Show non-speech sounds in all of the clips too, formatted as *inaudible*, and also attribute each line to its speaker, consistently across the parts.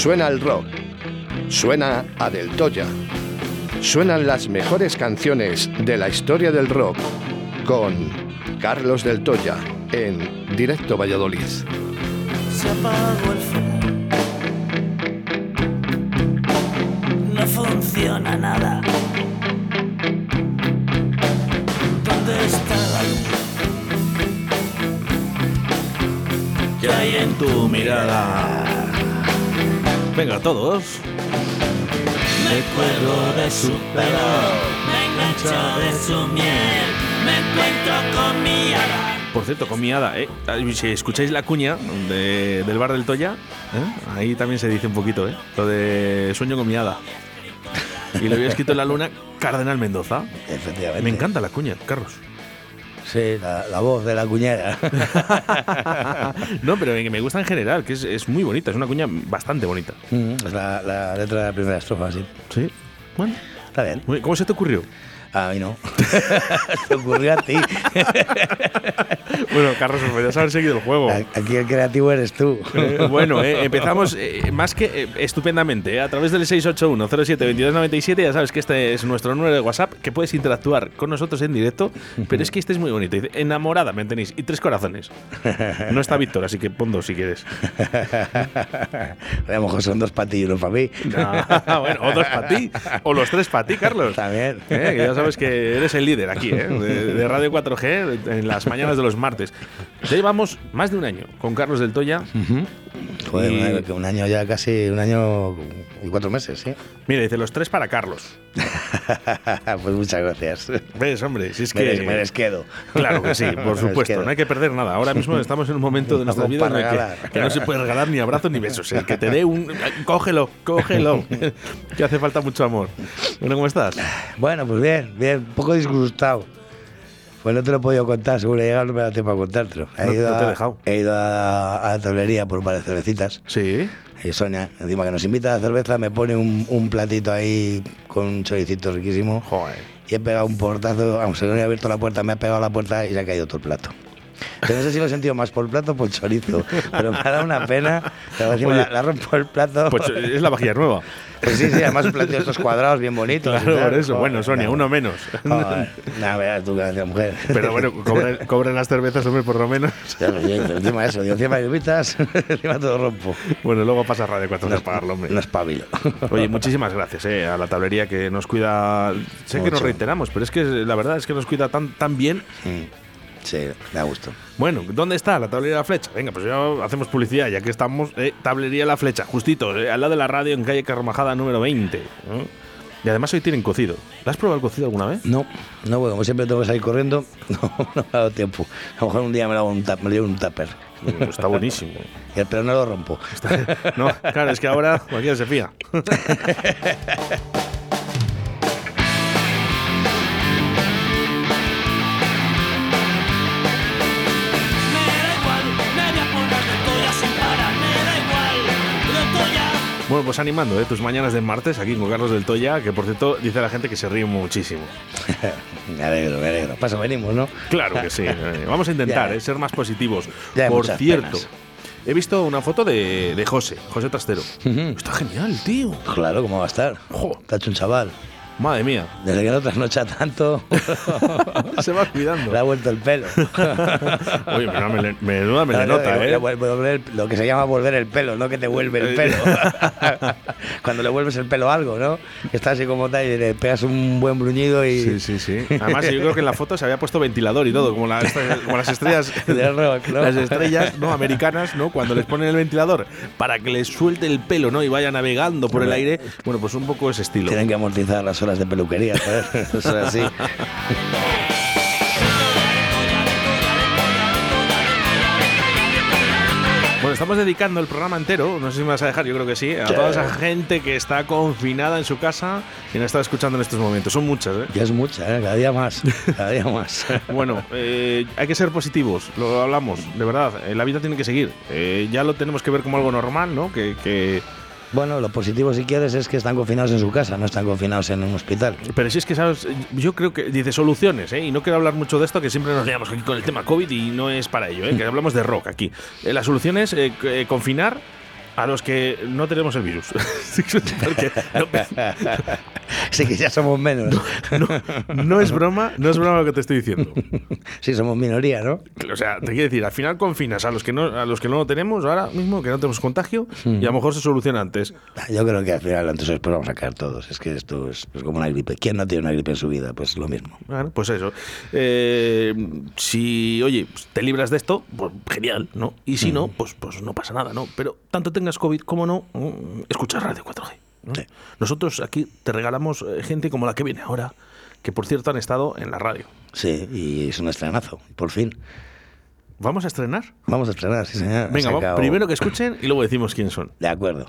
Speaker 1: Suena el rock. Suena a Del Toya. Suenan las mejores canciones de la historia del rock con Carlos Del Toya en Directo Valladolid.
Speaker 2: Se apagó el. No funciona nada. ¿Dónde está la luz?
Speaker 3: ¿Qué hay en tu mirada? Venga, todos.
Speaker 2: Me cuelgo de su pelo, me engancho de su miel, me encuentro con mi hada.
Speaker 3: Por cierto, con mi hada, ¿eh? Si escucháis la cuña de- del bar del Toya, ¿eh? ahí también se dice un poquito, ¿eh? Lo de sueño con mi hada. Y lo había escrito en la luna Cardenal Mendoza.
Speaker 4: Efectivamente.
Speaker 3: Me encanta la cuña, Carlos.
Speaker 4: Sí, la, la voz de la cuñera. *laughs*
Speaker 3: no, pero me gusta en general, que es, es muy bonita, es una cuña bastante bonita.
Speaker 4: Mm, es la, la letra de la primera estrofa, sí.
Speaker 3: Sí. Bueno.
Speaker 4: Está bien.
Speaker 3: ¿Cómo se te ocurrió?
Speaker 4: A mí no. *laughs* Se ocurrió a ti. *laughs*
Speaker 3: Bueno, Carlos, podrías haber seguido el juego.
Speaker 4: Aquí el creativo eres tú.
Speaker 3: Eh, bueno, eh, *laughs* empezamos eh, más que estupendamente a través del 681-07-2297. Ya sabes que este es nuestro número de WhatsApp, que puedes interactuar con nosotros en directo. Pero es que este es muy bonito. Dice, enamorada me tenéis. Y tres corazones. No está Víctor, así que pon dos si quieres.
Speaker 4: A lo mejor son dos para ti y uno para mí.
Speaker 3: No, bueno, o dos para ti, o los tres para ti, Carlos.
Speaker 4: También.
Speaker 3: Que ya sabes que eres el líder aquí, ¿eh? de, Radio 4G, en las mañanas de los martes. Ya llevamos más de un año con Carlos del Toya.
Speaker 4: Joder,
Speaker 3: Y-
Speaker 4: un año- ya casi, un año y cuatro meses, sí.
Speaker 3: Mira, dice los tres para Carlos. *laughs*
Speaker 4: pues muchas gracias.
Speaker 3: ¿Ves, hombre? Si es que.
Speaker 4: Me les- me les quedo.
Speaker 3: Claro que sí, *laughs* por supuesto. No hay que perder nada. Ahora mismo estamos en un momento de nuestra vida en el que no se puede regalar ni abrazos ni besos. El que te dé un. *laughs* Cógelo, cógelo. que hace falta mucho amor. Bueno, ¿cómo estás?
Speaker 4: Bueno, pues bien, bien, un poco disgustado. Pues no te lo he podido contar, seguro llegado no me da tiempo a contártelo. He
Speaker 3: No-
Speaker 4: ido,
Speaker 3: no te he
Speaker 4: a,
Speaker 3: dejado.
Speaker 4: he ido a, a la tablería por un par de cervecitas.
Speaker 3: Sí.
Speaker 4: Y Sonia, encima que nos invita a la cerveza, me pone un, un platito ahí con un choricito riquísimo.
Speaker 3: Joder.
Speaker 4: Y he pegado un portazo, se no he abierto la puerta, me ha pegado la puerta y se ha caído todo el plato. Pero no sé si lo he sentido más por el plato o por el chorizo. Pero me ha dado una pena.
Speaker 3: Oye,
Speaker 4: la, la rompo el plato.
Speaker 3: Pues es la vajilla nueva.
Speaker 4: Pues sí, sí, además un plato de estos cuadrados bien bonitos.
Speaker 3: Claro, por eso.
Speaker 4: Joder,
Speaker 3: Bueno, Sonia,
Speaker 4: no.
Speaker 3: uno menos.
Speaker 4: No, veas tú hace mujer.
Speaker 3: Pero bueno, cobren, las cervezas, hombre, por lo menos.
Speaker 4: Sé, pero encima eso, digo, encima invitas, *laughs* encima todo rompo.
Speaker 3: Bueno, luego pasa Radio 4 a pagarlo, hombre.
Speaker 4: No espabilo.
Speaker 3: Oye, muchísimas gracias eh, a la tablería que nos cuida. Sé que nos
Speaker 4: Mucho.
Speaker 3: reiteramos, pero es que la verdad es que nos cuida tan, tan bien.
Speaker 4: Sí, da gusto.
Speaker 3: Bueno, ¿dónde está la tablería La Flecha? Venga, pues ya hacemos publicidad, ya que estamos. eh, tablería La Flecha, justito, eh, al lado de la radio en calle Carramajada número 20. ¿eh? Y además hoy tienen cocido. ¿Lo has probado el cocido alguna vez?
Speaker 4: No, no, bueno, como siempre tengo que salir corriendo, *laughs* no, no me ha dado tiempo. A lo mejor un día me lo hago un, tap, me lo llevo un tupper.
Speaker 3: Está buenísimo. *laughs*
Speaker 4: Pero no lo rompo.
Speaker 3: No, claro, es que ahora cualquiera se fía. *laughs* pues animando ¿eh? tus mañanas de martes aquí con Carlos del Toya, que por cierto dice la gente que se ríe muchísimo. *laughs*
Speaker 4: me alegro, me alegro. Paso, venimos, ¿no?
Speaker 3: Claro que sí. eh, Vamos a intentar *laughs* eh, ser más positivos.
Speaker 4: Ya
Speaker 3: por cierto,
Speaker 4: penas.
Speaker 3: he visto una foto de, de José, José Trastero. Está genial, tío.
Speaker 4: Claro, ¿cómo va a estar? Está hecho un chaval.
Speaker 3: Madre mía.
Speaker 4: Desde que no trasnocha tanto, *laughs*
Speaker 3: Se va cuidando.
Speaker 4: le ha vuelto el pelo. *laughs*
Speaker 3: Oye, mele- menuda melenota,
Speaker 4: Le-
Speaker 3: ¿eh?
Speaker 4: le volver el- lo que se llama volver el pelo, no que te vuelve el pelo. *laughs* Cuando le vuelves el pelo a algo, ¿no? Que está así como tal y le pegas un buen bruñido y.
Speaker 3: Sí, sí, sí. Además, yo creo que en la foto se había puesto ventilador y todo, como, la- como las estrellas
Speaker 4: Del rock, ¿no?
Speaker 3: Las estrellas ¿no? americanas, ¿no? Cuando les ponen el ventilador para que les suelte el pelo, ¿no? Y vaya navegando por el aire. Bueno, pues un poco ese estilo.
Speaker 4: Tienen que amortizar las horas de peluquería. *laughs* Eso es así.
Speaker 3: Bueno, estamos dedicando el programa entero, no sé si me vas a dejar, yo creo que sí, a toda esa gente que está confinada en su casa y nos está escuchando en estos momentos. Son muchas, ¿eh?
Speaker 4: Ya es mucha, ¿eh? Cada día más. Cada día más. *laughs*
Speaker 3: Bueno, eh, hay que ser positivos, lo hablamos, de verdad. eh, la vida tiene que seguir. Eh, ya lo tenemos que ver como algo normal, ¿no? Que, que-
Speaker 4: Bueno, lo positivo, si quieres, es que están confinados en su casa, no están confinados en un hospital.
Speaker 3: Pero si es que, ¿sabes? Yo creo que dice soluciones, ¿eh? Y no quiero hablar mucho de esto, que siempre nos liamos aquí con el tema COVID y no es para ello, ¿eh? Que hablamos de rock aquí. Eh, la solución es eh, eh, confinar a los que no tenemos el virus. *laughs* No, *laughs*
Speaker 4: Sí, que ya somos menos.
Speaker 3: no es broma, no es broma lo que te estoy diciendo. *laughs*
Speaker 4: Sí, somos minoría, ¿no?
Speaker 3: O sea, te quiero decir, al final confinas a los que no, a los que no lo tenemos ahora mismo, que no tenemos contagio, y a lo mejor se soluciona antes.
Speaker 4: Yo creo que al final, antes o después, vamos a caer todos. Es que esto es, es como una gripe. ¿Quién no tiene una gripe en su vida? Pues lo mismo.
Speaker 3: Bueno, pues eso. Eh, si, oye, te libras de esto, pues genial, ¿no? Y si no, pues, pues no pasa nada, ¿no? Pero tanto tengas COVID como no, mm, escucha Radio 4G. ¿no?
Speaker 4: Sí.
Speaker 3: Nosotros aquí te regalamos eh, gente como la que viene ahora, que por cierto han estado en la radio.
Speaker 4: Sí, y es un estrenazo, por fin.
Speaker 3: ¿Vamos a estrenar?
Speaker 4: Vamos a estrenar, sí, señor.
Speaker 3: Venga, va,
Speaker 4: sacado-
Speaker 3: primero que escuchen y luego decimos quién son.
Speaker 4: De acuerdo.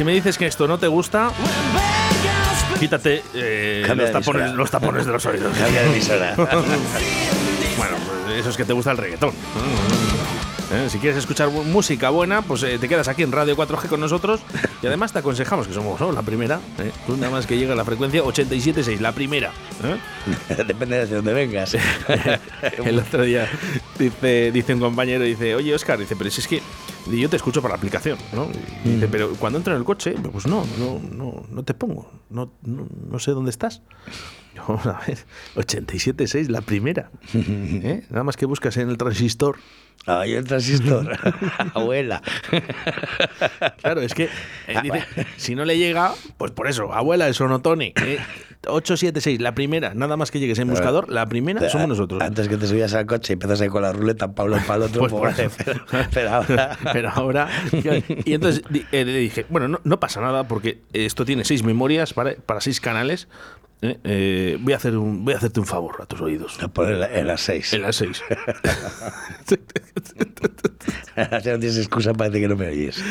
Speaker 3: Si me dices que esto no te gusta, quítate eh, los, tapones, los tapones de los oídos.
Speaker 4: Cambia de emisora. *laughs*
Speaker 3: bueno, pues eso es que te gusta el reggaetón. Eh, Si quieres escuchar música buena, pues eh, te quedas aquí en Radio 4G con nosotros y además te aconsejamos que somos ¿no? la primera. eh, Tú nada más que llega a la frecuencia 87.6, la primera. ¿eh? *laughs*
Speaker 4: Depende de dónde vengas. *laughs*
Speaker 3: El otro día dice, dice un compañero, dice, oye Oscar, dice, pero si es que yo te escucho por la aplicación, ¿no? Y dice, pero cuando entro en el coche, pues no, no, no, no te pongo, no, no, no sé dónde estás. *laughs* Vamos a ver, 87.6, la primera. *laughs* ¿eh? Nada más que buscas en el transistor.
Speaker 4: Ay, el transistor. *laughs* Abuela.
Speaker 3: Claro, es que eh, dice, si no le llega, pues por eso, abuela, el sonotone. ¿eh? 876, la primera, nada más que llegues en buscador, la primera somos nosotros.
Speaker 4: Antes que te subías al coche y empiezas ahí con la ruleta uno para el otro.
Speaker 3: Pues por
Speaker 4: pero, *laughs* pero ahora.
Speaker 3: Pero ahora. Y entonces eh, le dije, bueno, no, no pasa nada porque esto tiene seis memorias para, para seis canales. Eh, eh, voy, a hacer un, voy a hacerte un favor a tus oídos.
Speaker 4: Poner en las seis.
Speaker 3: En las seis. *laughs*
Speaker 4: Así no tienes excusa, parece que no me oyes.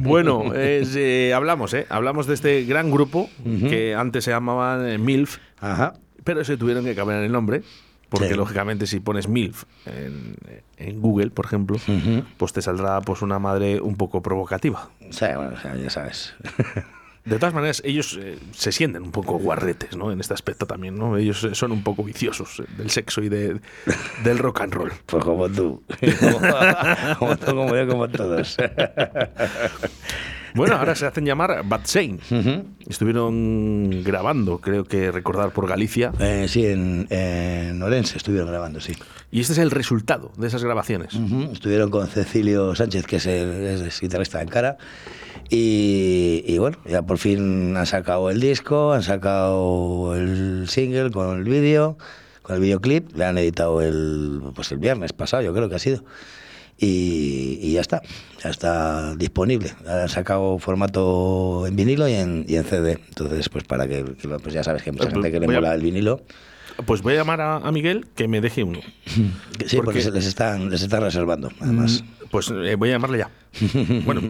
Speaker 3: Bueno, es, eh, hablamos, ¿eh? Hablamos de este gran grupo que antes se llamaban eh, MILF,
Speaker 4: Ajá.
Speaker 3: pero se tuvieron que cambiar el nombre. Porque
Speaker 4: Sí.
Speaker 3: lógicamente si pones MILF en, en Google, por ejemplo, pues te saldrá pues una madre un poco provocativa.
Speaker 4: Sea, bueno, ya sabes.
Speaker 3: De todas maneras, ellos eh, se sienten un poco guarretes, ¿no? En este aspecto también, ¿no? Ellos eh, son un poco viciosos eh, del sexo y de, del rock and roll.
Speaker 4: Pues como tú. Como, *laughs* como tú, como yo, como todos.
Speaker 3: Bueno, ahora se hacen llamar Bad Shane. Estuvieron grabando, creo que recordar por Galicia.
Speaker 4: Eh, sí, en, en Orense estuvieron grabando, sí.
Speaker 3: Y este es el resultado de esas grabaciones.
Speaker 4: Ujú, Estuvieron con Cecilio Sánchez, que es el, es el guitarrista de Ankara. Y, y bueno, ya por fin han sacado el disco, han sacado el single con el vídeo, con el videoclip. Le han editado el, pues el viernes pasado, yo creo que ha sido. Y, y ya está, ya está disponible. Han sacado formato en vinilo y en, y en CD. Entonces, pues para que, pues ya sabes que hay mucha
Speaker 3: Eh,
Speaker 4: gente que le mola el vinilo.
Speaker 3: Pues voy a llamar a, a Miguel que me deje uno. *laughs*
Speaker 4: Sí, porque, se les están, les están reservando, además.
Speaker 3: Pues eh, voy a llamarle ya. *laughs* Bueno,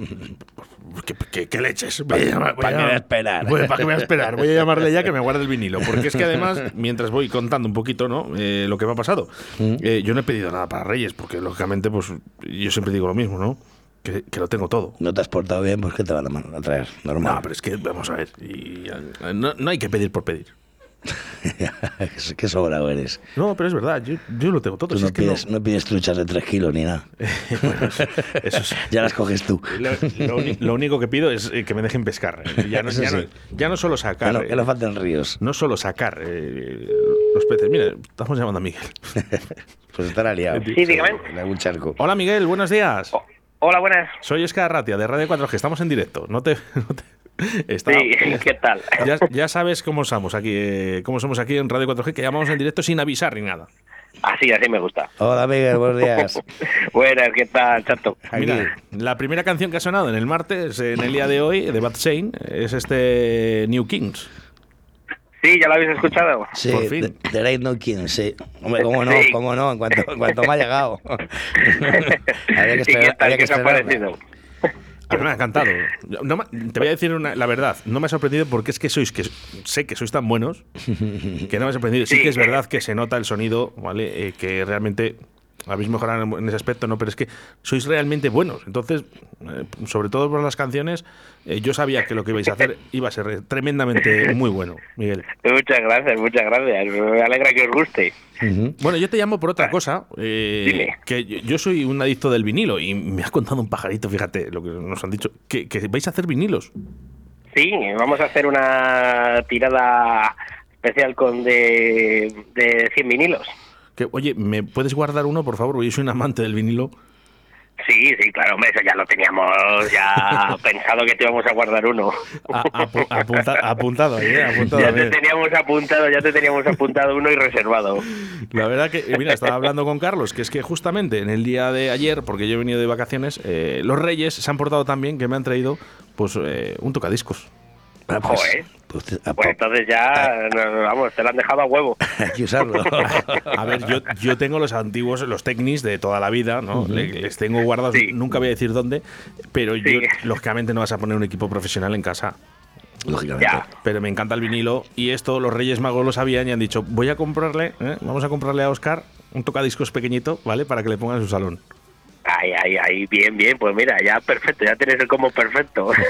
Speaker 3: ¿qué, qué- qué leches? Voy a voy
Speaker 4: ¿Para qué voy a esperar?
Speaker 3: Voy- ¿Para qué voy a esperar? Voy a llamarle ya que me guarde el vinilo. Porque es que además, *laughs* mientras voy contando un poquito ¿no? Eh, lo que me ha pasado, eh, yo no he pedido nada para Reyes, porque lógicamente, pues yo siempre digo lo mismo, ¿no? Que, que lo tengo todo.
Speaker 4: No te has portado bien, pues que te van a traer, normal.
Speaker 3: No, pero es que vamos a ver. y, eh, no, no hay que pedir por pedir. *laughs*
Speaker 4: Qué- sobrado eres.
Speaker 3: No, pero es verdad, yo, yo lo tengo todo.
Speaker 4: Tú
Speaker 3: si
Speaker 4: no
Speaker 3: es que no-
Speaker 4: pides, no pides truchas de 3 kilos ni nada. *laughs*
Speaker 3: Bueno, eso- eso es- *laughs*
Speaker 4: Ya las coges tú.
Speaker 3: Lo, lo uni- lo único que pido es eh, que me dejen pescar. eh. Ya no, ya no-
Speaker 4: sí.
Speaker 3: ya no solo
Speaker 4: Que
Speaker 3: sacar.
Speaker 4: no,
Speaker 3: eh,
Speaker 4: que no falten ríos.
Speaker 3: no solo sacar eh, los peces. Mira, estamos llamando a Miguel.
Speaker 4: Pues estará liado.
Speaker 5: Sí, dígame.
Speaker 4: En algún charco.
Speaker 3: Hola Miguel, buenos días.
Speaker 5: Hola, buenas.
Speaker 3: Soy Oscar Ratia de Radio 4G. Estamos en directo. No te. no te- está-
Speaker 5: Sí, *laughs* ¿qué tal?
Speaker 3: ya, ya sabes cómo somos aquí, eh, cómo somos aquí en Radio 4G, que llamamos en directo sin avisar ni nada.
Speaker 5: Así, así me gusta.
Speaker 4: Hola, Miguel, buenos días. *laughs*
Speaker 5: Buenas, ¿qué tal, chato?
Speaker 3: Mira, la primera canción que ha sonado en el martes, en el día de hoy, de Bad Shane, es este New Kings.
Speaker 5: Sí, ¿ya lo habéis escuchado?
Speaker 4: Sí,
Speaker 3: Por fin.
Speaker 4: de- There ain't no king, sí. Hombre, cómo no,
Speaker 5: Sí.
Speaker 4: cómo no, en cuanto, en cuanto me ha llegado. *laughs* había que
Speaker 5: ¿Y qué tal?
Speaker 4: había que
Speaker 5: ¿Qué os ha parecido?
Speaker 3: A mí me ha encantado. No te voy a decir una- la verdad, no me ha sorprendido porque es que sois, que sé que sois tan buenos, que no me ha sorprendido. Sí,
Speaker 5: Sí.
Speaker 3: que es verdad que se nota el sonido, ¿vale? Eh, que realmente habéis mejorado en- ese aspecto, ¿no? Pero es que sois realmente buenos. Entonces, eh, sobre todo por las canciones, eh, yo sabía que lo que ibais a hacer *laughs* iba a ser tremendamente muy bueno, Miguel.
Speaker 5: Muchas gracias, muchas gracias. Me alegra que os guste.
Speaker 3: Bueno, yo te llamo por otra cosa, eh,
Speaker 5: Dime.
Speaker 3: que yo, soy un adicto del vinilo y me has contado un pajarito, fíjate lo que nos han dicho, que, que vais a hacer vinilos.
Speaker 5: Sí, vamos a hacer una tirada especial con de, de 100 vinilos.
Speaker 3: Que, oye, ¿me puedes guardar uno, por favor? Porque Yo soy un amante del vinilo.
Speaker 5: Sí, sí, claro, hombre, eso ya lo teníamos ya *laughs* pensado que te íbamos a guardar uno.
Speaker 3: A- apu- apunta- apuntado ¿eh? Apuntado
Speaker 5: ya te teníamos apuntado, ya te teníamos apuntado uno y reservado.
Speaker 3: La verdad que, mira, estaba hablando con Carlos, que es que justamente en el día de ayer, porque yo he venido de vacaciones, eh, los Reyes se han portado tan bien que me han traído pues eh, un tocadiscos.
Speaker 5: Joder.
Speaker 4: Pues,
Speaker 5: Pues entonces ya, *laughs* no, vamos, te lo han dejado a huevo.
Speaker 4: hay que usarlo.
Speaker 3: A ver, yo, yo tengo los antiguos, los Technics de toda la vida, ¿no? Les tengo guardados,
Speaker 5: Sí.
Speaker 3: nunca voy a decir dónde, pero
Speaker 5: Sí.
Speaker 3: yo, lógicamente, no vas a poner un equipo profesional en casa.
Speaker 4: Lógicamente.
Speaker 5: Ya.
Speaker 3: Pero me encanta el vinilo y esto los Reyes Magos lo sabían y han dicho, voy a comprarle, ¿eh? vamos a comprarle a Oscar un tocadiscos pequeñito, ¿vale? Para que le ponga en su salón.
Speaker 5: Ay, ay, ay, bien, bien, pues mira, ya perfecto, ya tienes el combo perfecto. *laughs*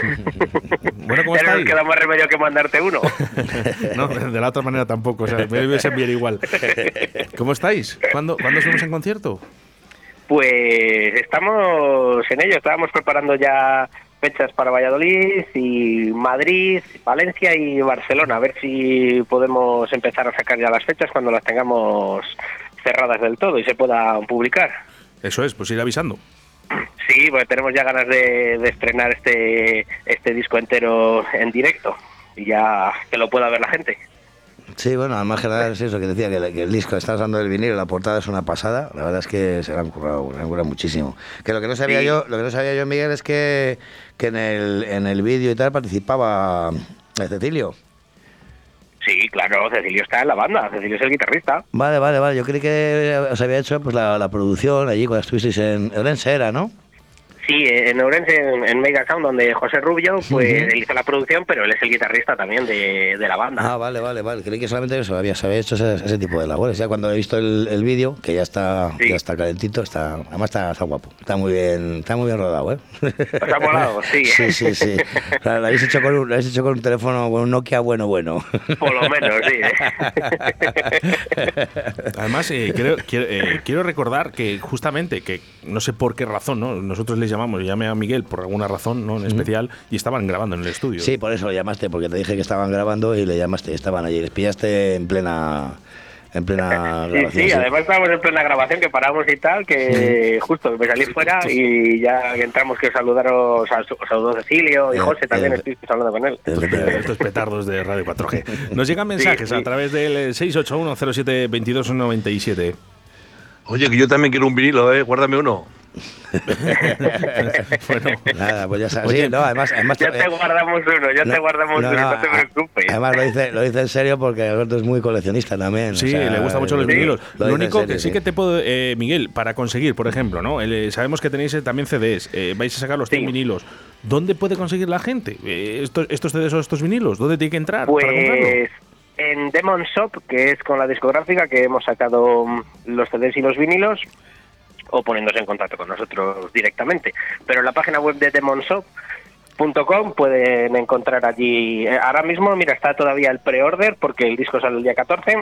Speaker 3: Bueno, ¿cómo
Speaker 5: queda más remedio que mandarte uno. *laughs*
Speaker 3: No, de la otra manera tampoco, o sea, me debes enviar igual. ¿Cómo estáis? ¿Cuándo, ¿cuándo estuvimos en concierto?
Speaker 5: Pues estamos en ello, estábamos preparando ya fechas para Valladolid y Madrid, Valencia y Barcelona, a ver si podemos empezar a sacar ya las fechas cuando las tengamos cerradas del todo y se puedan publicar.
Speaker 3: Eso es, pues ir avisando.
Speaker 5: Sí, pues tenemos ya ganas de, de estrenar este, este disco entero en directo y ya que lo pueda ver la gente.
Speaker 4: Sí, bueno, además que nada es eso que decía, que, el- que el disco, estás dando el vinilo, la portada es una pasada, la verdad es que se lo han currado, se lo han currado muchísimo. Que lo que no sabía
Speaker 5: Sí.
Speaker 4: yo, lo que no sabía yo, Miguel, es que, que en el, en el vídeo y tal participaba Cecilio.
Speaker 5: Sí, claro, Cecilio está en la banda, Cecilio es el guitarrista.
Speaker 4: Vale, vale, vale, yo creí que os había hecho pues la, producción allí cuando estuvisteis en Orense, era, ¿no?
Speaker 5: Sí, en Ourense, en, Mega Sound, donde José Rubio, pues él hizo la producción, pero él es el guitarrista también de, de la banda.
Speaker 4: Ah, vale, vale, vale. Creí que solamente eso había, se había hecho ese, ese tipo de labores. Ya cuando he visto el, el vídeo, que ya está,
Speaker 5: Sí.
Speaker 4: ya está calentito, está, además está, está guapo. Está muy bien, está muy bien rodado, ¿eh?
Speaker 5: ¿Os ha molado? *laughs* Sí.
Speaker 4: Sí, sí, sí. O sea, lo habéis hecho con un, lo habéis hecho con un teléfono, con un Nokia bueno, bueno.
Speaker 5: Por lo menos, sí. ¿eh? *laughs*
Speaker 3: Además, eh, creo- quiero, eh, quiero recordar que justamente, que no sé por qué razón, ¿no? Nosotros les llamamos, llamé a Miguel por alguna razón, ¿no? En especial, y estaban grabando en el estudio.
Speaker 4: Sí, por eso lo llamaste, porque te dije que estaban grabando y le llamaste, estaban allí. Les pillaste en plena, en plena *laughs*
Speaker 5: Sí,
Speaker 4: grabación.
Speaker 5: sí, además estábamos en plena grabación que paramos y tal, que justo me salí fuera y ya entramos que os saludaros, saludó Cecilio y
Speaker 4: Eh,
Speaker 5: José también,
Speaker 4: eh,
Speaker 5: estuviste hablando con él.
Speaker 3: Estos petardos de Radio 4G. *laughs* Nos llegan mensajes
Speaker 5: Sí, sí.
Speaker 3: a través del 681072297.
Speaker 6: Oye, que yo también quiero un vinilo, ¿eh? Guárdame uno. *laughs*
Speaker 3: bueno,
Speaker 4: Nada, pues ya sabes.
Speaker 3: Oye,
Speaker 4: sí, no, además, además
Speaker 5: Ya te
Speaker 4: eh,
Speaker 5: guardamos uno, ya te guardamos
Speaker 4: no,
Speaker 5: uno,
Speaker 4: no,
Speaker 5: no te preocupes.
Speaker 4: Además lo dice, lo dice en serio porque Alberto es muy coleccionista también. o
Speaker 3: Sí,
Speaker 4: sea,
Speaker 3: le gustan mucho los
Speaker 4: sí,
Speaker 3: vinilos.
Speaker 4: lo
Speaker 3: único
Speaker 4: serio,
Speaker 3: que sí que te puedo, eh, Miguel, para conseguir, por ejemplo, ¿no? El, eh, sabemos que tenéis eh, también CDs, eh, vais a sacar los 100
Speaker 5: Sí.
Speaker 3: vinilos. ¿Dónde puede conseguir la gente eh, estos, estos CDs o estos vinilos? ¿Dónde tiene que entrar para comprarlo?
Speaker 5: Pues en Demon Shop, que es con la discográfica que hemos sacado mm, los CDs y los vinilos, o poniéndose en contacto con nosotros directamente. Pero en la página web de demonshop.com pueden encontrar allí. eh, Ahora mismo, mira, está todavía el pre-order porque el disco sale el día 14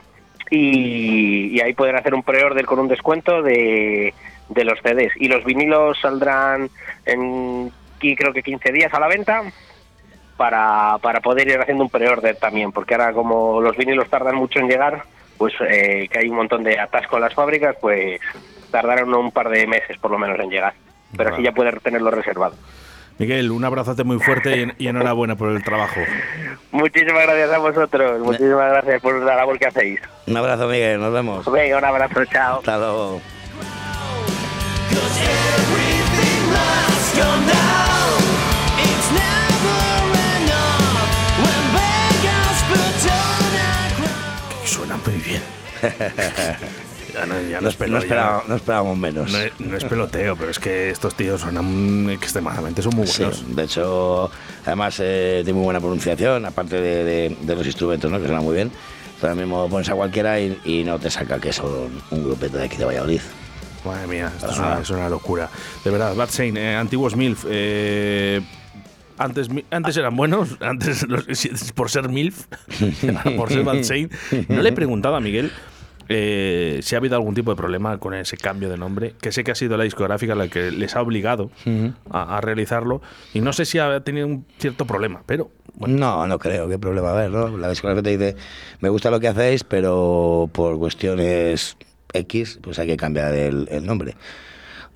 Speaker 5: y, y ahí pueden hacer un pre-order con un descuento de, de los CDs. Y los vinilos saldrán en qui- creo que 15 días a la venta para, para poder ir haciendo un pre-order también, porque ahora como los vinilos tardan mucho en llegar, pues eh, que hay un montón de atasco en las fábricas, pues tardaron un par de meses por lo menos en llegar. Pero así ya puedes tenerlo reservado.
Speaker 3: Miguel, un abrazote muy fuerte y, en- y enhorabuena por el trabajo.
Speaker 5: Muchísimas gracias a vosotros, muchísimas gracias por la labor que hacéis.
Speaker 4: Un abrazo, Miguel, nos vemos.
Speaker 5: Venga, un abrazo, chao.
Speaker 4: Hasta luego.
Speaker 3: Suena muy bien. *laughs* Ya no, ya no
Speaker 4: No,
Speaker 3: es pelo-
Speaker 4: no
Speaker 3: ya
Speaker 4: esperaba-
Speaker 3: no-
Speaker 4: no esperábamos menos.
Speaker 3: no es, peloteo, pero es que estos tíos suenan extremadamente, son muy
Speaker 4: Sí,
Speaker 3: buenos.
Speaker 4: de hecho, además eh, tiene muy buena pronunciación, aparte de, de- de los instrumentos, ¿no? que suenan muy bien. Ahora mismo pones a cualquiera y, y no te saca que son un grupete de aquí de Valladolid.
Speaker 3: Madre mía, esto es una,
Speaker 4: nada.
Speaker 3: es una locura. De verdad, Bad Saint, eh, antiguos MILF. eh, antes, antes eran buenos, *laughs* antes los- por ser MILF, *laughs* por ser Bad. No le he preguntado a Miguel eh, si ha habido algún tipo de problema con ese cambio de nombre, que sé que ha sido la discográfica la que les ha obligado a, a realizarlo, y no sé si ha tenido un cierto problema, pero
Speaker 4: No, no creo, qué problema a haber, ¿no? La discográfica te dice, me gusta lo que hacéis, pero por cuestiones X, pues hay que cambiar el, el nombre.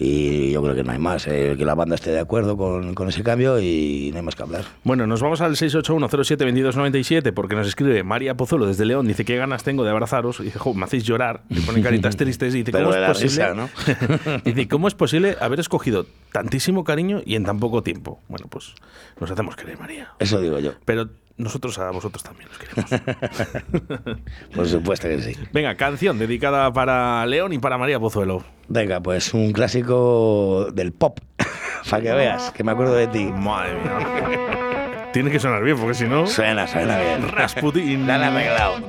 Speaker 4: Y yo creo que no hay más, eh, que la banda esté de acuerdo con, con ese cambio y no hay más que hablar.
Speaker 3: Bueno, nos vamos al 681072297 porque nos escribe María Pozuelo desde León. Dice, ¿qué ganas tengo de abrazaros? Y dice, jo, me hacéis llorar. Y ponen caritas *laughs* tristes. Y dice, ¿cómo es posible?
Speaker 4: risa, ¿no? *laughs*
Speaker 3: dice, ¿cómo es posible haber escogido tantísimo cariño y en tan poco tiempo? Bueno, pues nos hacemos querer, María.
Speaker 4: Eso digo yo.
Speaker 3: Pero nosotros a vosotros también os queremos. *laughs*
Speaker 4: Por supuesto que sí.
Speaker 3: Venga, canción dedicada para León y para María Pozuelo.
Speaker 4: Venga, pues un clásico del pop. *laughs* para que veas, que me acuerdo de ti.
Speaker 3: Madre mía. Tiene que sonar bien, porque si no.
Speaker 4: Suena, suena bien.
Speaker 3: Rasputin. *laughs*
Speaker 4: Dale arreglado.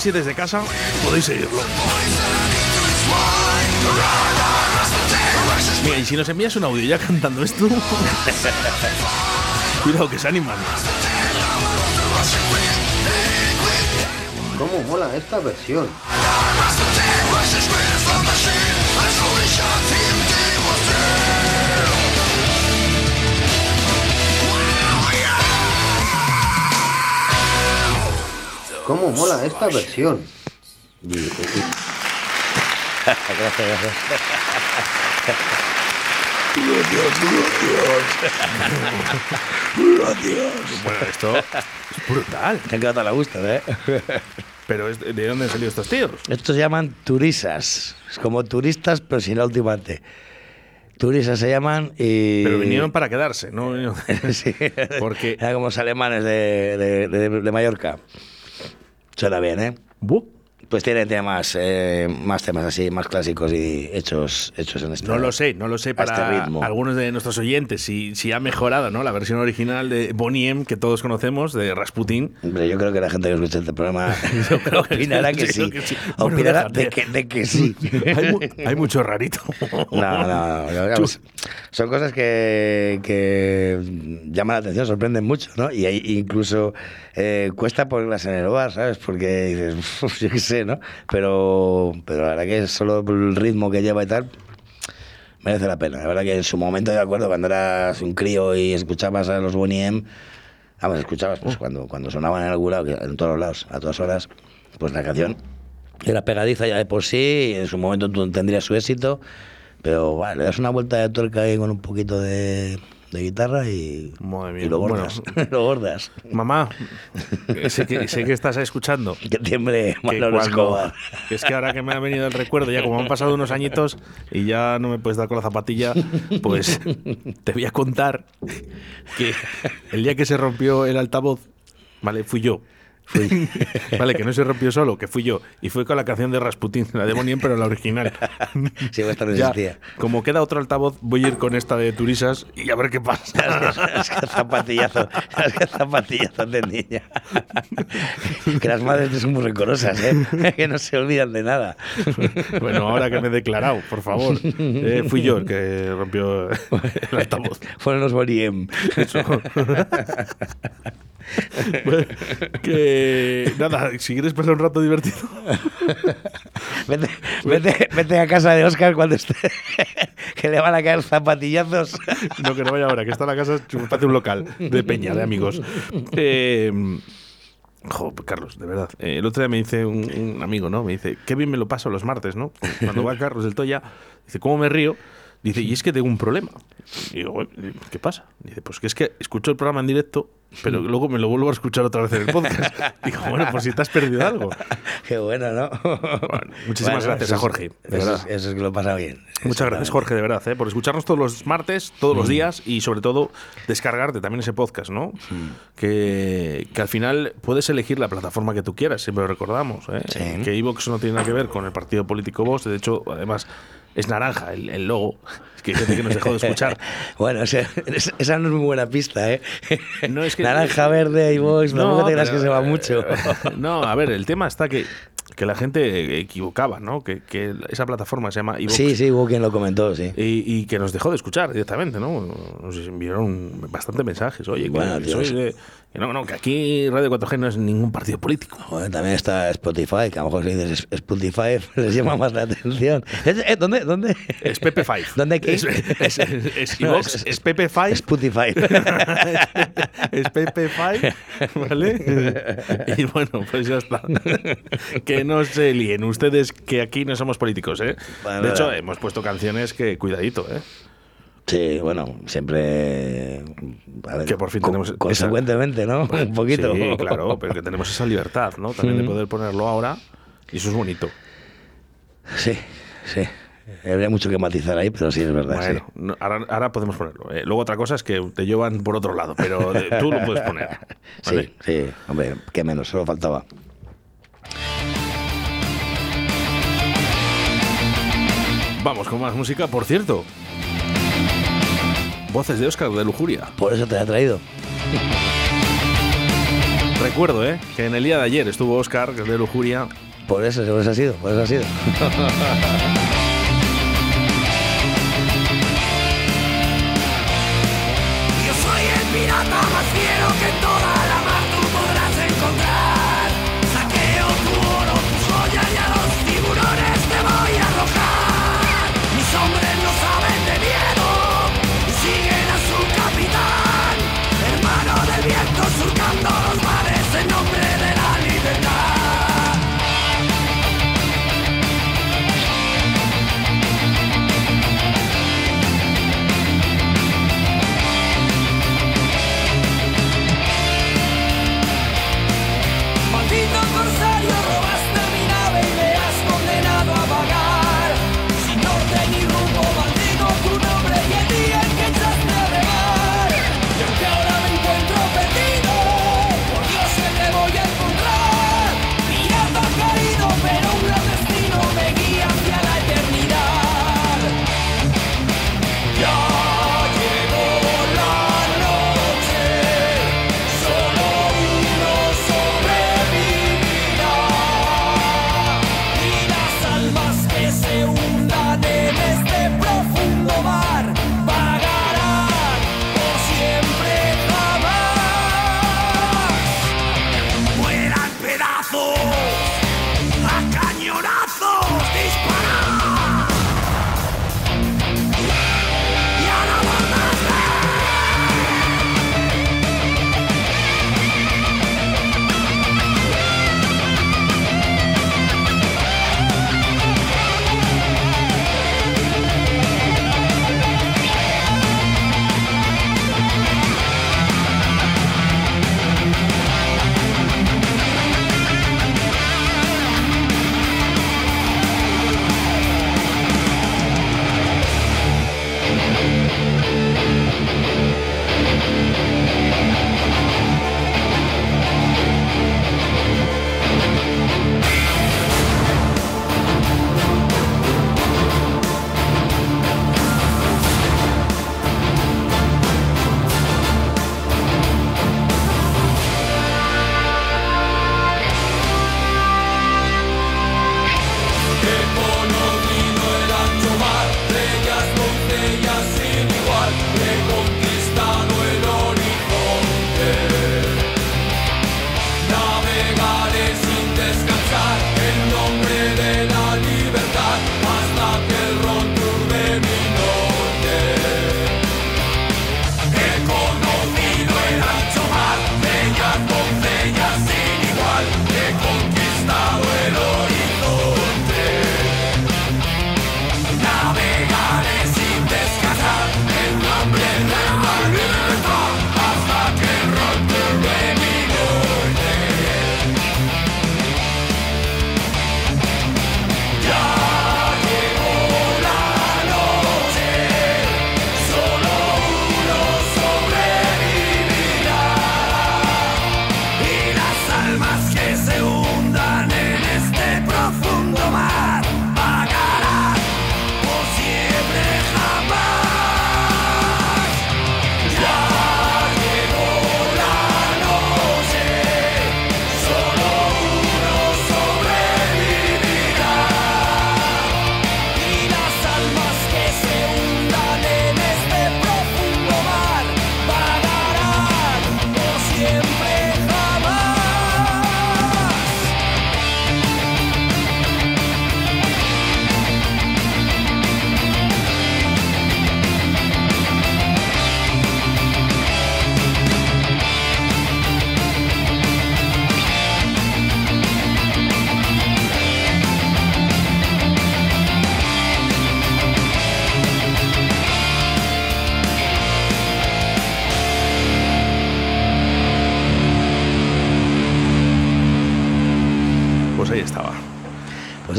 Speaker 3: Si desde casa podéis seguirlo. Mira, y si nos envías un audio ya cantando esto. *laughs* Cuidado que se animan.
Speaker 7: ¿Cómo mola esta versión? ¿Cómo mola esta versión?
Speaker 4: gracias, gracias.
Speaker 3: Bueno, esto es brutal.
Speaker 4: Te ha quedado a la gusta, ¿eh?
Speaker 3: Pero es- ¿de dónde han salido estos tíos?
Speaker 4: Estos se llaman turisas. Es como turistas, pero sin la última T. Turisas se llaman y...
Speaker 3: Pero vinieron para quedarse, ¿no? *laughs*
Speaker 4: sí.
Speaker 3: Porque-
Speaker 4: Eran como los alemanes de, de- de- de Mallorca. Suena bien, ¿eh? Pues tienen temas, eh, más temas así, más clásicos y hechos, hechos en este
Speaker 3: No lo sé, no lo sé
Speaker 4: este
Speaker 3: para
Speaker 4: ritmo.
Speaker 3: algunos de nuestros oyentes si, si ha mejorado ¿no? la versión original de Bonnie M que todos conocemos, de Rasputin.
Speaker 4: Hombre, yo creo que la gente que escucha este programa *laughs* *laughs* opinará que
Speaker 3: sí, que
Speaker 4: Opinará de que, de que sí. *laughs*
Speaker 3: hay, mu- hay mucho rarito.
Speaker 4: No, no, no, vamos. Son cosas que, que llaman la atención, sorprenden mucho, ¿no? Y ahí incluso eh, cuesta ponerlas en el bar, ¿sabes? Porque dices, *laughs* "Uf, yo qué sé, ¿no? Pero, pero la verdad que solo por el ritmo que lleva y tal, merece la pena. La verdad que en su momento, de acuerdo, cuando eras un crío y escuchabas a los Bonnie M, vamos, escuchabas pues, cuando, cuando sonaban en algún lado, en todos los lados, a todas horas, pues la canción era pegadiza ya de por sí, y en su momento tú tendrías su éxito, pero bueno, le das una vuelta de tuerca ahí con un poquito de, de guitarra y, y *laughs* lo bordas.
Speaker 3: Mamá, sé que, sé que estás escuchando. *laughs*
Speaker 4: Que tiemble Manolo Escobar.
Speaker 3: Es que ahora que me ha venido el recuerdo, ya como han pasado unos añitos y ya no me puedes dar con la zapatilla, pues te voy a contar que el día que se rompió el altavoz, vale, fui yo. *laughs* vale, que no se rompió solo, que fui yo. Y fue con la canción de Rasputin, la de Boniem, pero la original. *laughs*
Speaker 4: Sí,
Speaker 3: Ya, como queda otro altavoz, voy a ir con esta de Turisas y a ver qué pasa. *laughs*
Speaker 4: Es que zapatillazo, es que zapatillazo de niña. Que las madres son muy rencorosas, ¿eh? Que no se olvidan de nada.
Speaker 3: Bueno, ahora que me he declarado, por favor. Eh, fui yo el que rompió el altavoz.
Speaker 4: Fueron los Boniem.
Speaker 3: Eso. Bueno, que nada, si quieres pasar un rato divertido. *laughs*
Speaker 4: Vete, vete, vete a casa de Oscar cuando esté. *laughs* Que le van a caer zapatillazos. *laughs*
Speaker 3: No, que no vaya ahora, que está en la casa, parece un local de peña, de amigos. Eh, jo, Carlos, de verdad. eh, el otro día me dice un, un amigo, ¿no? Me dice, qué bien me lo paso los martes, ¿no? Cuando va Carlos del Toya, dice, ¿cómo me río? Dice, y es que tengo un problema. Y digo, "Bueno, ¿qué pasa? Dice, pues que es que escucho el programa en directo, pero luego me lo vuelvo a escuchar otra vez en el podcast. *laughs* Digo, bueno, pues si te has perdido algo. *laughs*
Speaker 4: Qué bueno, ¿no?
Speaker 3: muchísimas gracias a Jorge, de
Speaker 4: Eso
Speaker 3: verdad.
Speaker 4: es, eso es que lo pasa bien.
Speaker 3: Muchas gracias, Jorge, de verdad, ¿eh? por escucharnos todos los martes, todos los
Speaker 4: Mm.
Speaker 3: días y sobre todo descargarte también ese podcast, ¿no? Que, que al final puedes elegir la plataforma que tú quieras, siempre lo recordamos. ¿eh?
Speaker 4: Sí.
Speaker 3: Que Evox no tiene nada que ver con el partido político Vox, de hecho, además es naranja el, el logo, es que hay gente que nos dejó de escuchar. *laughs*
Speaker 4: Bueno, ese- esa, esa no es muy buena pista, ¿eh?
Speaker 3: No, es que-
Speaker 4: Naranja, verde y Vox, no, te creas que se va
Speaker 3: eh,
Speaker 4: mucho. *laughs*
Speaker 3: No, a ver, el tema está que, que la gente equivocaba, ¿no? Que, que esa plataforma se llama Evox.
Speaker 4: Sí, sí, hubo quien lo comentó, sí.
Speaker 3: Y, y que nos dejó de escuchar directamente, ¿no? Nos enviaron bastantes mensajes. Oye,
Speaker 4: Bueno,
Speaker 3: soy de- que no, no, que aquí Radio 4G no es ningún partido político.
Speaker 4: También está Spotify, que a lo mejor si dices Spotify *laughs* les llama más la atención. ¿Es- eh, ¿Dónde? ¿Dónde?
Speaker 3: Es PP5. *laughs*
Speaker 4: ¿Dónde qué?
Speaker 3: Es, es, es, es *laughs* Evox, es PP5.
Speaker 4: Spotify.
Speaker 3: es PP5, ¿vale? Y bueno, pues ya está. Que no se líen ustedes que aquí no somos políticos, ¿eh? De hecho, hemos puesto canciones que, cuidadito, ¿eh?
Speaker 4: Sí, bueno, siempre. ver,
Speaker 3: Que por fin tenemos esa-
Speaker 4: Consecuentemente, ¿no? Un poquito.
Speaker 3: Sí, claro, pero que tenemos esa libertad, ¿no? También de
Speaker 4: Mm.
Speaker 3: poder ponerlo ahora. Y eso es bonito.
Speaker 4: Sí, sí. Habría mucho que matizar ahí, pero sí es verdad.
Speaker 3: Bueno, no, ahora, ahora podemos ponerlo. Eh, luego otra cosa es que te llevan por otro lado, pero de- tú lo puedes poner. *laughs*
Speaker 4: sí.
Speaker 3: ¿vale?
Speaker 4: Sí, sí, hombre, qué menos, solo faltaba.
Speaker 3: Vamos con más música, por cierto. Voces de Oscar de Lujuria.
Speaker 4: Por eso te la he traído.
Speaker 3: Recuerdo, ¿eh? Que en el día de ayer estuvo Oscar de Lujuria.
Speaker 4: Por eso, por eso ha sido, por eso ha sido. *laughs*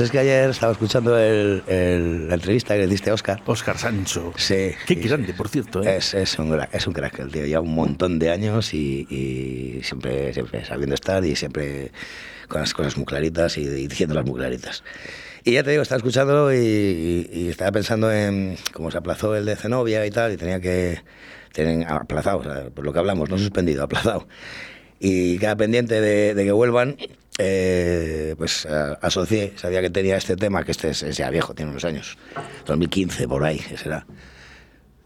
Speaker 4: es que ayer estaba escuchando el- el- la entrevista que le diste a Oscar.
Speaker 3: Oscar Sancho.
Speaker 4: Sí.
Speaker 3: Qué grande, por cierto. ¿eh?
Speaker 4: Es, es, un, es un crack el tío, lleva un montón de años y, y siempre, siempre sabiendo estar y siempre con las cosas muy claritas y, y diciéndolas muy claritas. Y ya te digo, estaba escuchándolo y, y- y estaba pensando en cómo se aplazó el de Zenobia y tal, y tenía que tener aplazado, o sea, por lo que hablamos, no suspendido, aplazado. Y queda pendiente de, que vuelvan, eh, pues asocié, sabía que tenía este tema, que este es, ya viejo, tiene unos años, 2015 por ahí, que será.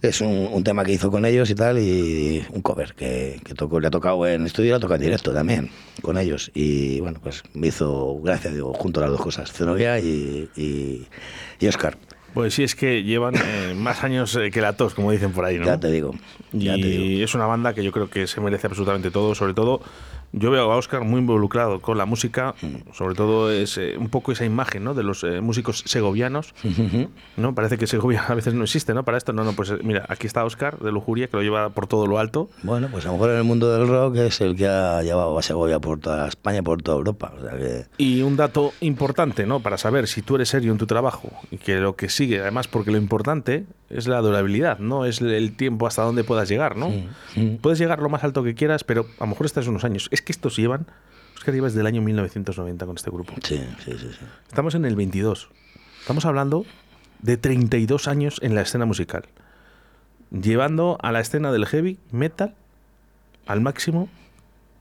Speaker 4: Es un, tema que hizo con ellos y tal, y un cover que, que tocó, le ha tocado en estudio y le ha tocado en directo también con ellos. Y bueno, pues me hizo gracia, digo, junto a las dos cosas, Zenobia y, y Oscar.
Speaker 3: Pues sí, es que llevan eh, más años eh, que la tos, como dicen por ahí, ¿no?
Speaker 4: Ya te digo, ya
Speaker 3: y
Speaker 4: te digo.
Speaker 3: es una banda que yo creo que se merece absolutamente todo, sobre todo yo veo a Oscar muy involucrado con la música, sobre todo es un poco esa imagen ¿no? de los eh, músicos segovianos, ¿no? Parece que Segovia *laughs* a veces no existe, ¿no? Para esto, no, no, pues mira, aquí está Oscar de Lujuria, que lo lleva por todo lo alto.
Speaker 4: Bueno, pues a lo mejor en el mundo del rock es el que ha llevado a Segovia por toda España por toda Europa. O sea que
Speaker 3: Y un dato importante, ¿no? Para saber si tú eres serio en tu trabajo y que lo que sigue, además, porque lo importante es la durabilidad, no es el tiempo hasta donde puedas llegar, ¿no? Puedes llegar lo más alto que quieras, pero a lo mejor estás unos años. Es que estos llevan, Oscar lleva desde el año 1990 con este grupo.
Speaker 4: Sí, sí, sí. sí.
Speaker 3: Estamos en el 22. Estamos hablando de 32 años en la escena musical. Llevando a la escena del heavy metal al máximo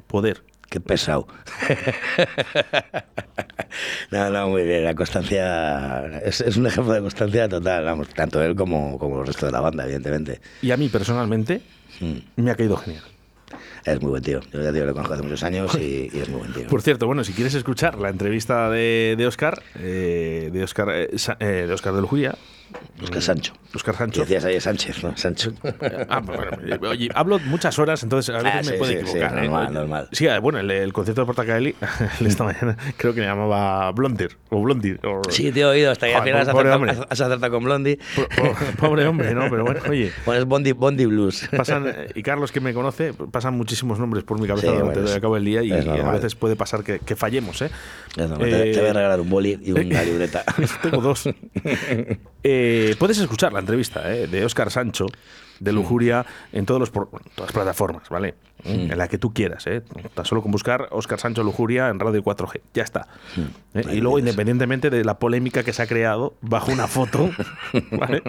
Speaker 3: poder.
Speaker 4: Qué pesado. *laughs* no, no, muy bien. La constancia es, es un ejemplo de constancia total, vamos, tanto él como, como el resto de la banda, evidentemente.
Speaker 3: Y a mí personalmente me ha caído genial.
Speaker 4: Es muy buen tío. Yo ya lo conozco hace muchos años y, y es muy buen tío.
Speaker 3: Por cierto, bueno, si quieres escuchar la entrevista de, de Oscar, eh, de Oscar, eh, eh, de Oscar de Lujuria.
Speaker 4: Oscar Sancho.
Speaker 3: Oscar Sancho.
Speaker 4: decías ahí Sánchez, ¿no? Sancho.
Speaker 3: Ah, pues bueno, eh, oye, hablo muchas horas, entonces a veces
Speaker 4: Ah,
Speaker 3: me
Speaker 4: sí,
Speaker 3: puedo
Speaker 4: sí,
Speaker 3: equivocar.
Speaker 4: sí,
Speaker 3: ¿eh?
Speaker 4: normal,
Speaker 3: Oye,
Speaker 4: normal.
Speaker 3: Sí, eh, bueno, el, el concierto de Portacaeli *laughs* esta mañana creo que le llamaba Blondir o Blondir. o-
Speaker 4: Sí, te he oído, hasta que al final has acertado, con Blondie.
Speaker 3: Po- Pobre hombre, ¿no? Pero bueno, oye. *laughs*
Speaker 4: Bueno, es Bondi, Bondi Blues.
Speaker 3: Pasan, eh, y Carlos, que me conoce, pasan muchísimos nombres por mi cabeza durante
Speaker 4: bueno,
Speaker 3: el cabo del día y, y a veces puede pasar que, que fallemos, ¿eh?
Speaker 4: Es normal, te- te voy a regalar un boli y una *laughs* libreta.
Speaker 3: Tengo dos. Eh, puedes escuchar la entrevista eh, de Óscar Sancho de Lujuria en todos los por- todas las plataformas, ¿vale? En la que tú quieras, ¿eh? Tan solo con buscar Óscar Sancho Lujuria en Radio 4G. Ya está. ¿Eh? Y luego, independientemente de la polémica que se ha creado bajo una foto, *laughs* ¿vale?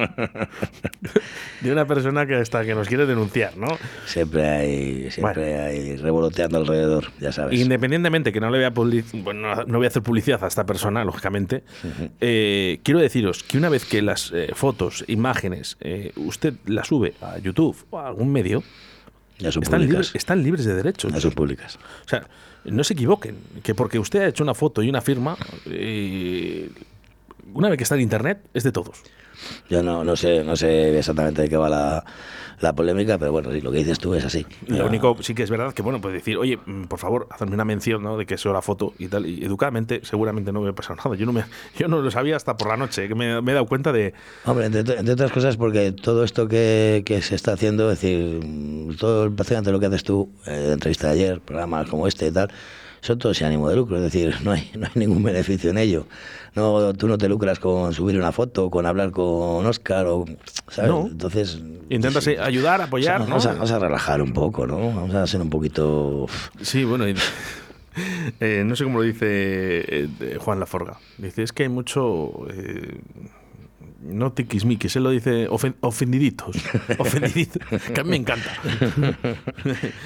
Speaker 3: de una persona que hasta que nos quiere denunciar, ¿no?
Speaker 4: Siempre hay, siempre hay revoloteando alrededor, ya sabes.
Speaker 3: Independientemente que no le voy a bueno, no voy a hacer publicidad a esta persona, lógicamente, eh, quiero deciros que una vez que las eh, fotos, imágenes, eh, usted las sube a YouTube o a algún medio, están, libres, están libres de derechos.
Speaker 4: Ya son públicas.
Speaker 3: O sea, no se equivoquen, que porque usted ha hecho una foto y una firma, eh, una vez que está en Internet, es de todos.
Speaker 4: Yo no, no sé no sé exactamente de qué va la, la polémica, pero bueno, sí, lo que dices tú es así.
Speaker 3: Lo
Speaker 4: Ya-
Speaker 3: único sí que es verdad que, bueno, puede decir, oye, mm, por favor, hazme una mención ¿no? de que soy la foto y tal. Y educadamente, seguramente no me ha pasado *laughs* nada. Yo no, me, yo no lo sabía hasta por la noche, que me, me he dado cuenta de.
Speaker 4: Hombre, entre, entre otras cosas porque todo esto que, que se está haciendo, es decir, mm, todo prácticamente lo que haces tú, eh, entrevista de ayer, programas como este y tal, son todos sin ánimo de lucro, es decir, no hay, no hay ningún beneficio en ello. No, tú no te lucras con subir una foto, con hablar con Oscar, o, ¿sabes?
Speaker 3: No.
Speaker 4: Entonces...
Speaker 3: Intentas
Speaker 4: sí.
Speaker 3: ayudar, apoyar, ¿no?
Speaker 4: Vamos a, vamos a relajar un poco, ¿no? Vamos a ser un poquito...
Speaker 3: Sí, bueno, y- *laughs* eh, no sé cómo lo dice eh, Juan Laforga. Dice, es que hay mucho... eh, no tiquismiquis, él lo dice ofen- ofendiditos. *laughs* ofendiditos. Que a mí me encanta. *laughs*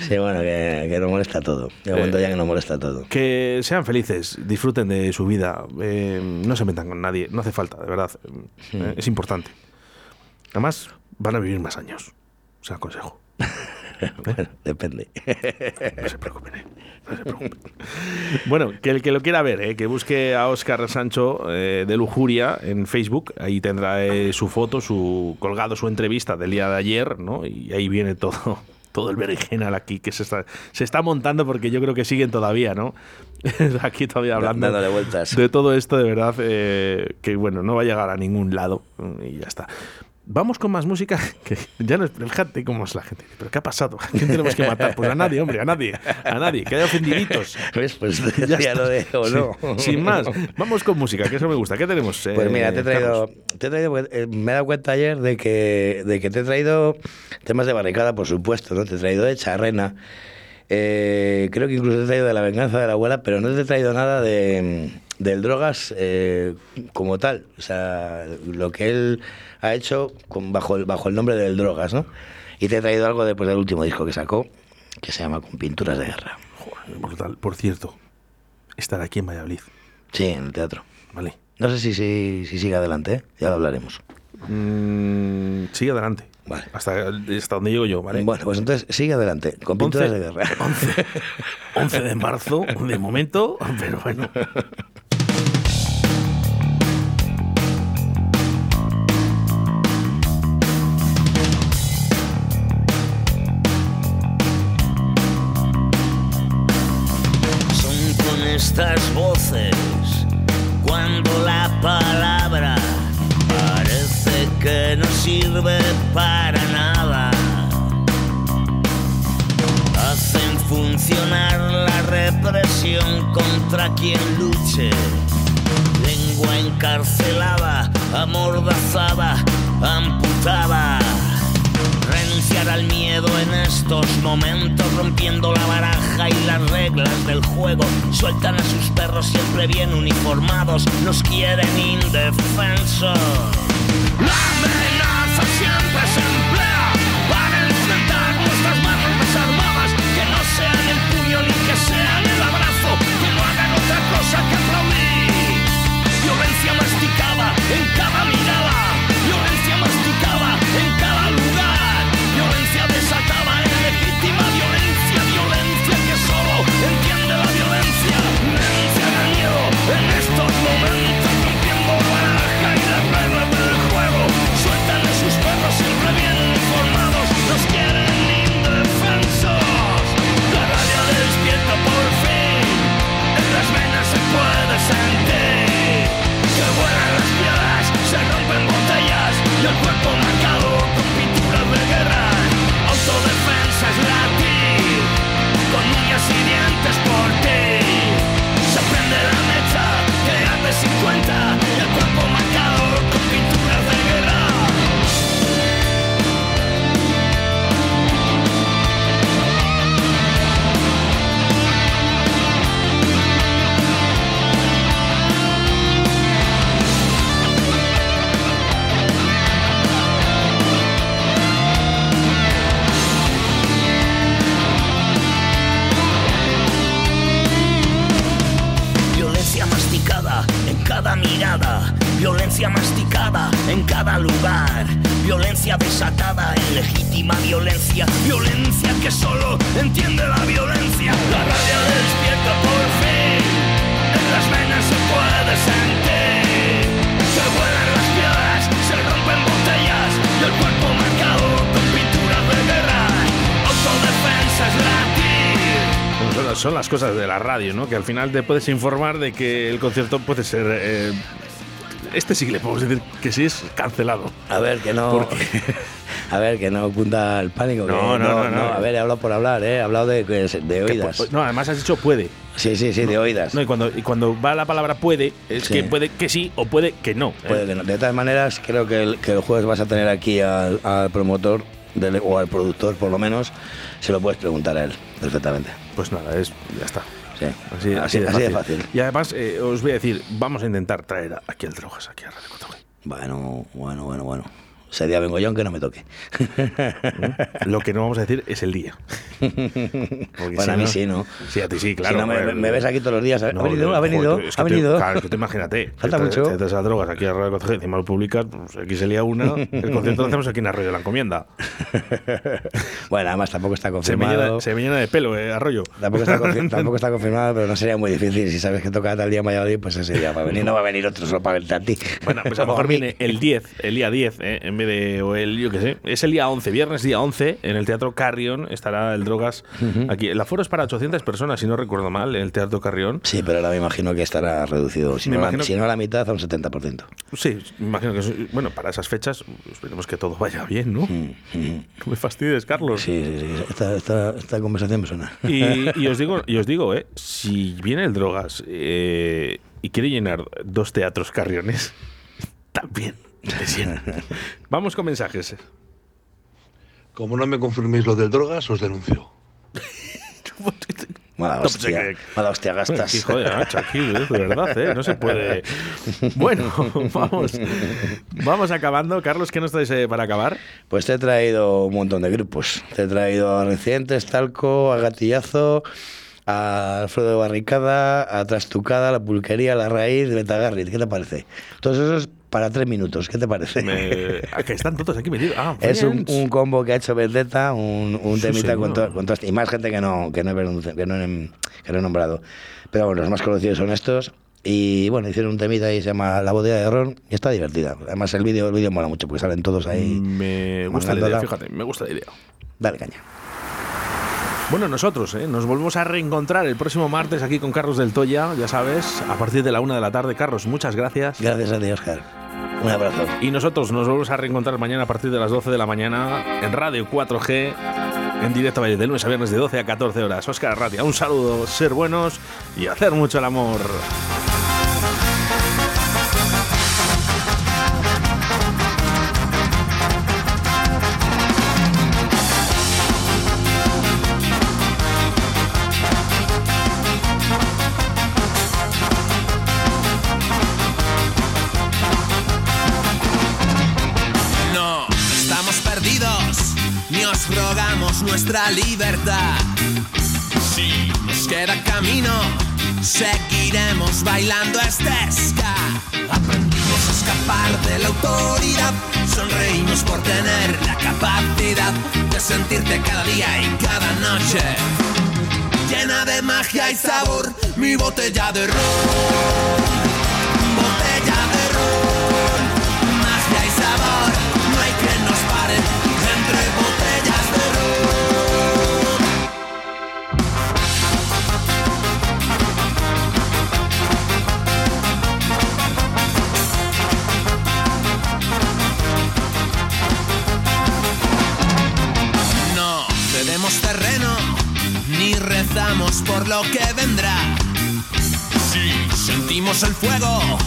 Speaker 4: Sí, bueno, que, que nos molesta todo. De momento ya que nos molesta todo.
Speaker 3: Que sean felices, disfruten de su vida, eh, no se metan con nadie, no hace falta, de verdad. eh, es importante. Además, van a vivir más años. O sea, aconsejo. *laughs* *laughs*
Speaker 4: Bueno, depende.
Speaker 3: No se preocupen, eh, no se preocupen. Bueno, que el que lo quiera ver, eh, que busque a Óscar Sancho eh, de Lujuria en Facebook. Ahí tendrá eh, su foto, su colgado, su entrevista del día de ayer, ¿no? Y ahí viene todo. *laughs* Todo el berenjenal aquí que se está, se está montando porque yo creo que siguen todavía, ¿no? *laughs* aquí todavía hablando
Speaker 4: Dándole vueltas.
Speaker 3: de todo esto, de verdad, eh, que bueno, no va a llegar a ningún lado y ya está. Vamos con más música. *laughs* Que ya no, fíjate cómo es la gente. ¿Pero qué ha pasado? ¿A quién tenemos que matar? Pues a nadie, hombre, a nadie. A nadie. Que haya ofendiditos.
Speaker 4: ¿Ves? Pues *laughs*
Speaker 3: Ya
Speaker 4: ya,
Speaker 3: está.
Speaker 4: lo de o no.
Speaker 3: Sí, sin más. Vamos con música, que eso me gusta. ¿Qué tenemos?
Speaker 4: Pues
Speaker 3: eh,
Speaker 4: mira, te he traído, te he traído eh, me he dado cuenta ayer de que, de que te he traído temas de barricada, por supuesto, ¿no? Te he traído de charrena. Eh, creo que incluso te he traído de la venganza de la abuela, pero no te he traído nada de del drogas eh, como tal. O sea, lo que él ha hecho con, bajo, el, bajo el nombre del drogas, ¿no? Y te he traído algo después del último disco que sacó, que se llama Con Pinturas de Guerra.
Speaker 3: Joder, brutal. Por cierto, estar aquí en Valladolid.
Speaker 4: Sí, en el teatro.
Speaker 3: Vale.
Speaker 4: No sé si, si, si sigue adelante, ¿eh? ya lo hablaremos.
Speaker 3: Mm, sigue adelante.
Speaker 4: Vale.
Speaker 3: Hasta, hasta donde llego yo, ¿vale?
Speaker 4: Bueno, pues entonces sigue adelante, con pinturas
Speaker 3: 11,
Speaker 4: de guerra.
Speaker 3: 11, 11 de marzo, de momento, pero bueno.
Speaker 8: Son con estas voces sirve para nada. Hacen funcionar la represión contra quien luche. Lengua encarcelada, amordazada, amputada. Renunciar al miedo en estos momentos, rompiendo la baraja y las reglas del juego. Sueltan a sus perros siempre bien uniformados, nos quieren indefensos. En cada de la
Speaker 3: radio, ¿no? Que al final te puedes informar de que el concierto puede ser. eh, este sí que le podemos decir que sí es cancelado.
Speaker 4: A ver, que no.
Speaker 3: Porque- *laughs*
Speaker 4: A ver, que no cunda el pánico.
Speaker 3: No, no, no, no.
Speaker 4: A ver, he hablado por hablar, ¿eh? He hablado de, de oídas.
Speaker 3: Pues, No, además has dicho puede.
Speaker 4: Sí, sí, sí, de oídas.
Speaker 3: No, y cuando, y cuando va la palabra puede, es
Speaker 4: Sí.
Speaker 3: que puede que sí o puede que no. ¿eh?
Speaker 4: Puede que no. De todas maneras, creo que el, que el jueves vas a tener aquí al, al promotor del- o al productor, por lo menos. Se lo puedes preguntar a él, perfectamente.
Speaker 3: Pues nada, es, ya está.
Speaker 4: Sí,
Speaker 3: Así,
Speaker 4: así, así de fácil.
Speaker 3: Y además, eh, os voy a decir, vamos a intentar traer aquí al Drogas, aquí a Radio 4G.
Speaker 4: Bueno, bueno, bueno, bueno. Ese día vengo yo aunque no me toque. *laughs*
Speaker 3: Lo que no vamos a decir es el día. Porque
Speaker 4: Bueno,
Speaker 3: si
Speaker 4: a mí
Speaker 3: no-
Speaker 4: sí, ¿no?
Speaker 3: Sí, a ti sí, claro.
Speaker 4: Si no, me, me ves aquí todos los días. ¿Ha
Speaker 3: No,
Speaker 4: venido? ¿Ha venido?
Speaker 3: es que
Speaker 4: ¿Ha
Speaker 3: te-
Speaker 4: venido?
Speaker 3: claro, es que te imagínate. *laughs*
Speaker 4: Falta
Speaker 3: te-
Speaker 4: mucho.
Speaker 3: Te traes a drogas aquí a Radio 4G, encima lo publicas, pues aquí se lía una. El *laughs* concierto lo hacemos aquí en Arroyo de la Encomienda.
Speaker 4: Bueno, además tampoco está
Speaker 3: Se me,
Speaker 4: confirmado.
Speaker 3: llena, se me llena de pelo, eh, Arroyo.
Speaker 4: Tampoco está, tampoco está confirmado, pero no sería muy difícil. Si sabes que toca tal día en Valladolid, pues ese día va a venir. No va a venir otro solo para verte a ti.
Speaker 3: Bueno, pues a lo mejor viene el 10, el día 10, eh, en vez de, o el, yo qué sé, es el día 11, viernes día 11, en el Teatro Carrion estará el Drogas. Aquí, el aforo es para 800 personas, si no recuerdo mal, en el Teatro Carrión.
Speaker 4: Sí, pero ahora me imagino que estará reducido, si,
Speaker 3: Me
Speaker 4: no, la,
Speaker 3: imagino
Speaker 4: si no a la mitad, a un 70%.
Speaker 3: Sí, me imagino que, es- bueno, para esas fechas esperemos que todo vaya bien, ¿no? *laughs* No me fastidies, Carlos.
Speaker 4: Sí, sí, sí. Esta, esta, esta conversación me suena.
Speaker 3: Y, *laughs* y os digo, y os digo, eh, si viene el Drogas eh, y quiere llenar dos teatros carriones, *laughs* también Vamos con mensajes.
Speaker 6: Como no me confirméis lo del drogas, os denuncio. *laughs*
Speaker 4: Mala
Speaker 3: No, pues,
Speaker 4: hostia,
Speaker 3: eh,
Speaker 4: mala hostia gastas.
Speaker 3: Aquí, joder, macho, aquí, eh, de verdad, ¿eh? No se puede. *laughs* Bueno, vamos, vamos acabando. Carlos, ¿qué nos traes eh, para acabar?
Speaker 4: Pues te he traído un montón de grupos. Te he traído a Recientes, Talco, a Gatillazo, a Alfredo de Barricada, a Trastucada, La Pulquería, La Raíz, Betagarrit. ¿Qué te parece? Todos esos para tres minutos. ¿Qué te parece?
Speaker 3: Me- *laughs* que están todos aquí metidos. Ah,
Speaker 4: Es un, un combo que ha hecho Vendetta, un, un
Speaker 3: Sí,
Speaker 4: temita con, to- con todas- y más gente que no, que no, he, que, no he, que no he nombrado. Pero bueno, los más conocidos son estos. Y bueno, hicieron un temita ahí, se llama La Bodega de Ron, y está divertida. Además, el vídeo el vídeo mola mucho, porque salen todos ahí.
Speaker 3: Me gusta la idea, fíjate, me gusta la idea.
Speaker 4: Dale caña.
Speaker 3: Bueno, nosotros ¿eh? nos volvemos a reencontrar el próximo martes aquí con Carlos del Toya, ya sabes, a partir de la una de la tarde. Carlos, muchas gracias.
Speaker 4: Gracias a ti, Oscar. Un abrazo.
Speaker 3: Y nosotros nos volvemos a reencontrar mañana a partir de las 12 de la mañana en Radio 4G, en directo de lunes a viernes de 12 a 14 horas. Oscar Arratia, un saludo, ser buenos y hacer mucho el amor.
Speaker 2: Ni os rogamos nuestra libertad. Si nos queda camino, seguiremos bailando este ska. Aprendimos a escapar de la autoridad, sonreímos por tener la capacidad de sentirte cada día y cada noche. Llena de magia y sabor, mi botella de ron. Lo que vendrá. Sí, sentimos el fuego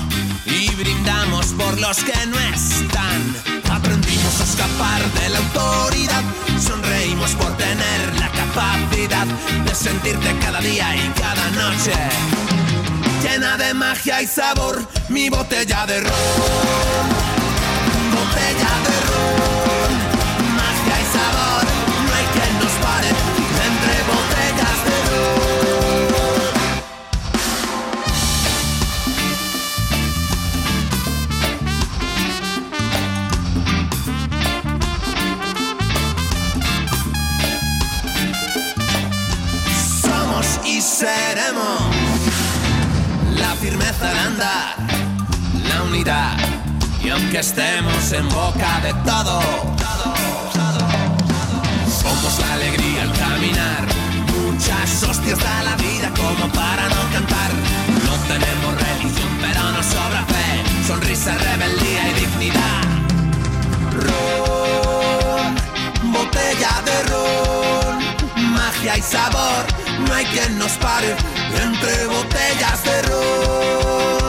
Speaker 2: y brindamos por los que no están. Aprendimos a escapar de la autoridad, sonreímos por tener la capacidad de sentirte cada día y cada noche. Llena de magia y sabor, mi botella de ron. Botella de ron, seremos la firmeza de andar, la unidad. Y aunque estemos en boca de todo, somos la alegría al caminar. Muchas hostias da la vida como para no cantar. No tenemos religión, pero nos sobra fe, sonrisa, rebeldía y dignidad. Ron, botella de ron, magia y sabor, no hay quien nos pare entre botellas de ron.